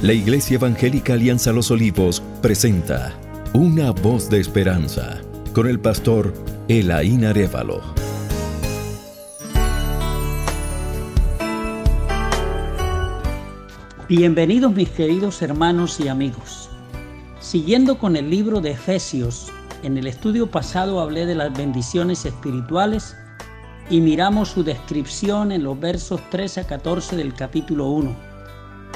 La Iglesia Evangélica Alianza Los Olivos presenta Una voz de esperanza con el pastor Elaín Arevalo. Bienvenidos mis queridos hermanos y amigos. Siguiendo con el libro de Efesios, en el estudio pasado hablé de las bendiciones espirituales y miramos su descripción en los versos 13 a 14 del capítulo 1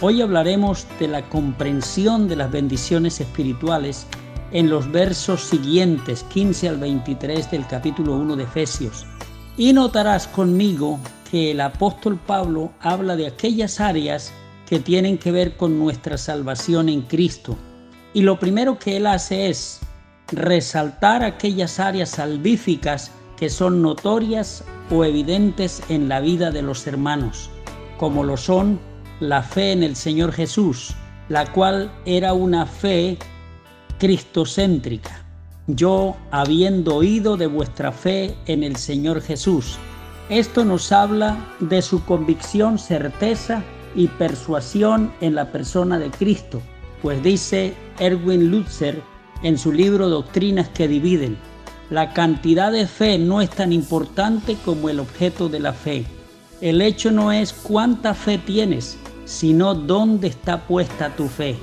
Hoy hablaremos de la comprensión de las bendiciones espirituales en los versos siguientes, 15 al 23 del capítulo 1 de Efesios. Y notarás conmigo que el apóstol Pablo habla de aquellas áreas que tienen que ver con nuestra salvación en Cristo. Y lo primero que él hace es resaltar aquellas áreas salvíficas que son notorias o evidentes en la vida de los hermanos, como lo son la fe en el Señor Jesús, la cual era una fe cristocéntrica. Yo, habiendo oído de vuestra fe en el Señor Jesús. Esto nos habla de su convicción, certeza y persuasión en la persona de Cristo, pues dice Erwin Lutzer en su libro Doctrinas que dividen, la cantidad de fe no es tan importante como el objeto de la fe. El hecho no es cuánta fe tienes, sino dónde está puesta tu fe.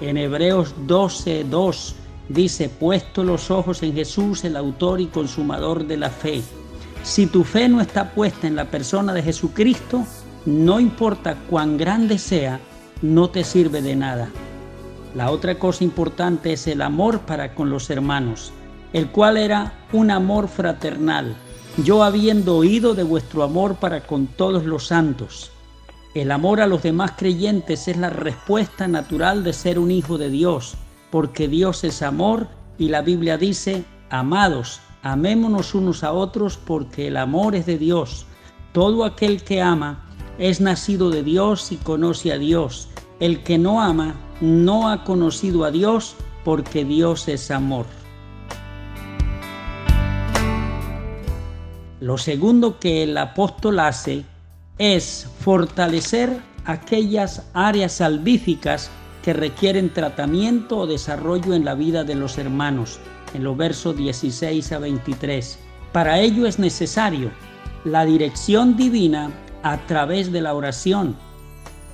En Hebreos 12, 2 dice, puesto los ojos en Jesús, el autor y consumador de la fe. Si tu fe no está puesta en la persona de Jesucristo, no importa cuán grande sea, no te sirve de nada. La otra cosa importante es el amor para con los hermanos, el cual era un amor fraternal, yo habiendo oído de vuestro amor para con todos los santos. El amor a los demás creyentes es la respuesta natural de ser un hijo de Dios, porque Dios es amor y la Biblia dice, amados, amémonos unos a otros porque el amor es de Dios. Todo aquel que ama es nacido de Dios y conoce a Dios. El que no ama no ha conocido a Dios porque Dios es amor. Lo segundo que el apóstol hace es fortalecer aquellas áreas salvíficas que requieren tratamiento o desarrollo en la vida de los hermanos, en los versos 16 a 23. Para ello es necesario la dirección divina a través de la oración.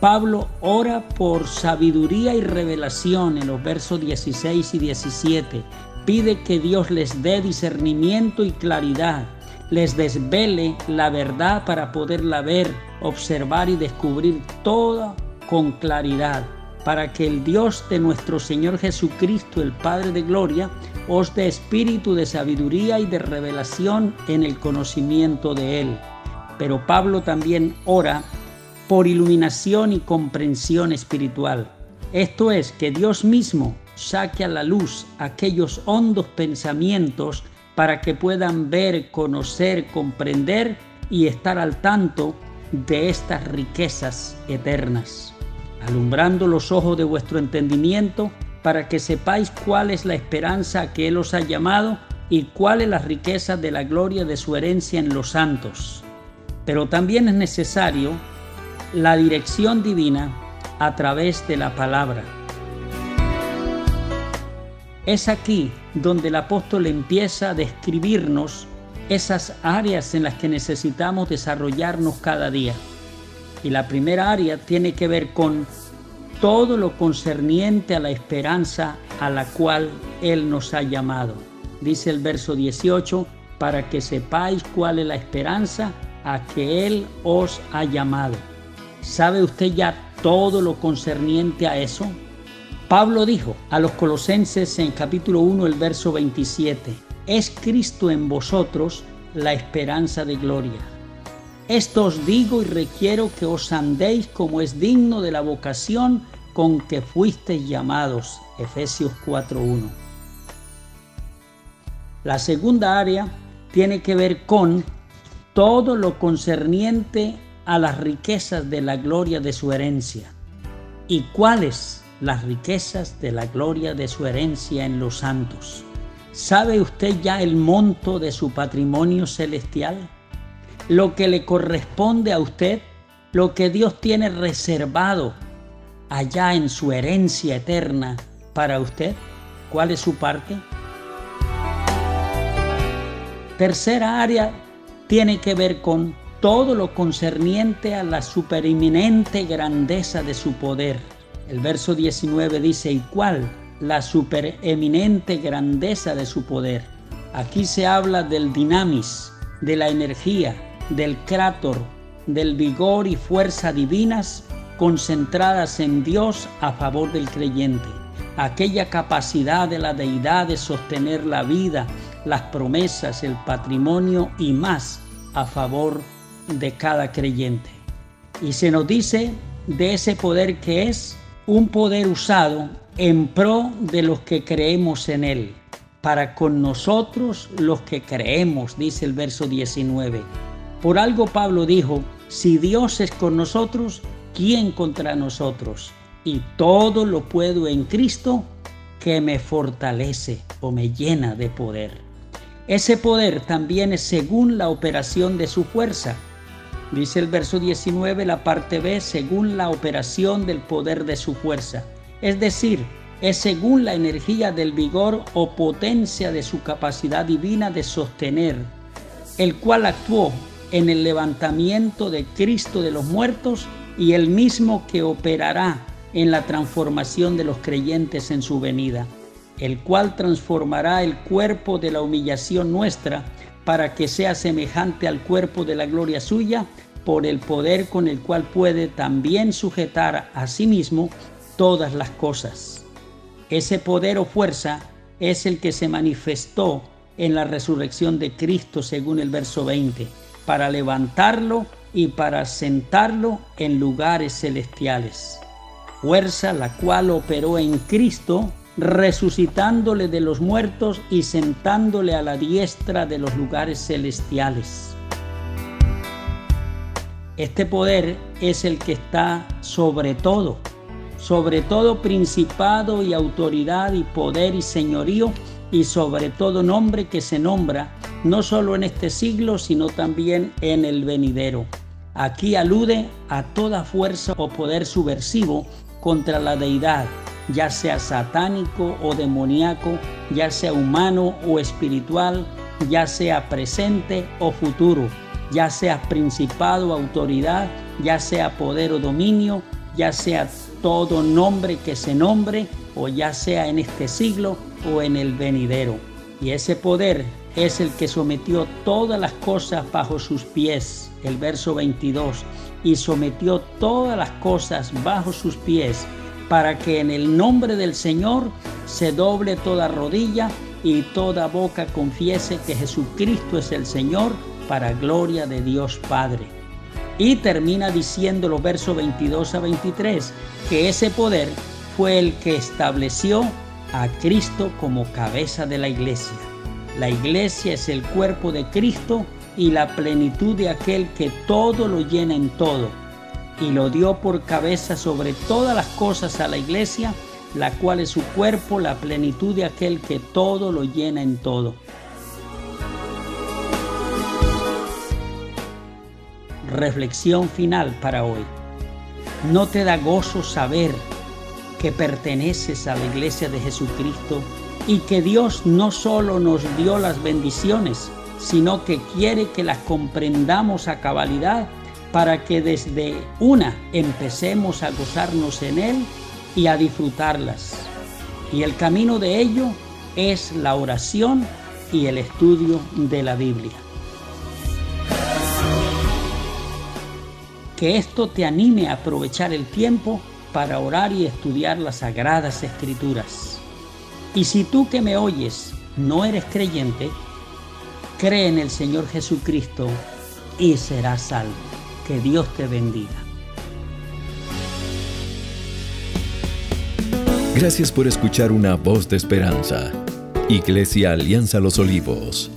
Pablo ora por sabiduría y revelación en los versos 16 y 17. Pide que Dios les dé discernimiento y claridad les desvele la verdad para poderla ver, observar y descubrir toda con claridad, para que el Dios de nuestro Señor Jesucristo, el Padre de Gloria, os dé espíritu de sabiduría y de revelación en el conocimiento de Él. Pero Pablo también ora por iluminación y comprensión espiritual. Esto es, que Dios mismo saque a la luz aquellos hondos pensamientos para que puedan ver, conocer, comprender y estar al tanto de estas riquezas eternas, alumbrando los ojos de vuestro entendimiento para que sepáis cuál es la esperanza que Él os ha llamado y cuál es la riqueza de la gloria de su herencia en los santos. Pero también es necesario la dirección divina a través de la palabra es aquí donde el apóstol empieza a describirnos esas áreas en las que necesitamos desarrollarnos cada día. Y la primera área tiene que ver con todo lo concerniente a la esperanza a la cual Él nos ha llamado. Dice el verso 18, para que sepáis cuál es la esperanza a que Él os ha llamado. ¿Sabe usted ya todo lo concerniente a eso? Pablo dijo a los colosenses en capítulo 1, el verso 27, es Cristo en vosotros la esperanza de gloria. Esto os digo y requiero que os andéis como es digno de la vocación con que fuisteis llamados. Efesios 4.1. La segunda área tiene que ver con todo lo concerniente a las riquezas de la gloria de su herencia. ¿Y cuáles las riquezas de la gloria de su herencia en los santos. ¿Sabe usted ya el monto de su patrimonio celestial? Lo que le corresponde a usted, lo que Dios tiene reservado allá en su herencia eterna para usted? ¿Cuál es su parte? Tercera área tiene que ver con todo lo concerniente a la supereminente grandeza de su poder. El verso 19 dice, ¿y cuál? La supereminente grandeza de su poder. Aquí se habla del dinamis, de la energía, del crátor, del vigor y fuerza divinas concentradas en Dios a favor del creyente. Aquella capacidad de la deidad de sostener la vida, las promesas, el patrimonio y más a favor de cada creyente. Y se nos dice de ese poder que es un poder usado en pro de los que creemos en Él, para con nosotros los que creemos, dice el verso 19. Por algo Pablo dijo, si Dios es con nosotros, ¿quién contra nosotros? Y todo lo puedo en Cristo que me fortalece o me llena de poder. Ese poder también es según la operación de su fuerza. Dice el verso 19, la parte B, según la operación del poder de su fuerza. Es decir, es según la energía del vigor o potencia de su capacidad divina de sostener, el cual actuó en el levantamiento de Cristo de los muertos y el mismo que operará en la transformación de los creyentes en su venida el cual transformará el cuerpo de la humillación nuestra para que sea semejante al cuerpo de la gloria suya, por el poder con el cual puede también sujetar a sí mismo todas las cosas. Ese poder o fuerza es el que se manifestó en la resurrección de Cristo según el verso 20, para levantarlo y para sentarlo en lugares celestiales. Fuerza la cual operó en Cristo resucitándole de los muertos y sentándole a la diestra de los lugares celestiales. Este poder es el que está sobre todo, sobre todo principado y autoridad y poder y señorío y sobre todo nombre que se nombra no solo en este siglo, sino también en el venidero. Aquí alude a toda fuerza o poder subversivo contra la deidad, ya sea satánico o demoníaco, ya sea humano o espiritual, ya sea presente o futuro, ya sea principado autoridad, ya sea poder o dominio, ya sea todo nombre que se nombre, o ya sea en este siglo o en el venidero. Y ese poder es el que sometió todas las cosas bajo sus pies, el verso 22, y sometió todas las cosas bajo sus pies para que en el nombre del Señor se doble toda rodilla y toda boca confiese que Jesucristo es el Señor para gloria de Dios Padre. Y termina diciendo los versos 22 a 23 que ese poder fue el que estableció a Cristo como cabeza de la iglesia. La iglesia es el cuerpo de Cristo y la plenitud de aquel que todo lo llena en todo y lo dio por cabeza sobre todas las cosas a la iglesia, la cual es su cuerpo, la plenitud de aquel que todo lo llena en todo. Reflexión final para hoy. ¿No te da gozo saber que perteneces a la iglesia de Jesucristo y que Dios no solo nos dio las bendiciones, sino que quiere que las comprendamos a cabalidad para que desde una empecemos a gozarnos en Él y a disfrutarlas. Y el camino de ello es la oración y el estudio de la Biblia. Que esto te anime a aprovechar el tiempo para orar y estudiar las sagradas escrituras. Y si tú que me oyes no eres creyente, cree en el Señor Jesucristo y serás salvo. Que Dios te bendiga. Gracias por escuchar una voz de esperanza. Iglesia Alianza Los Olivos.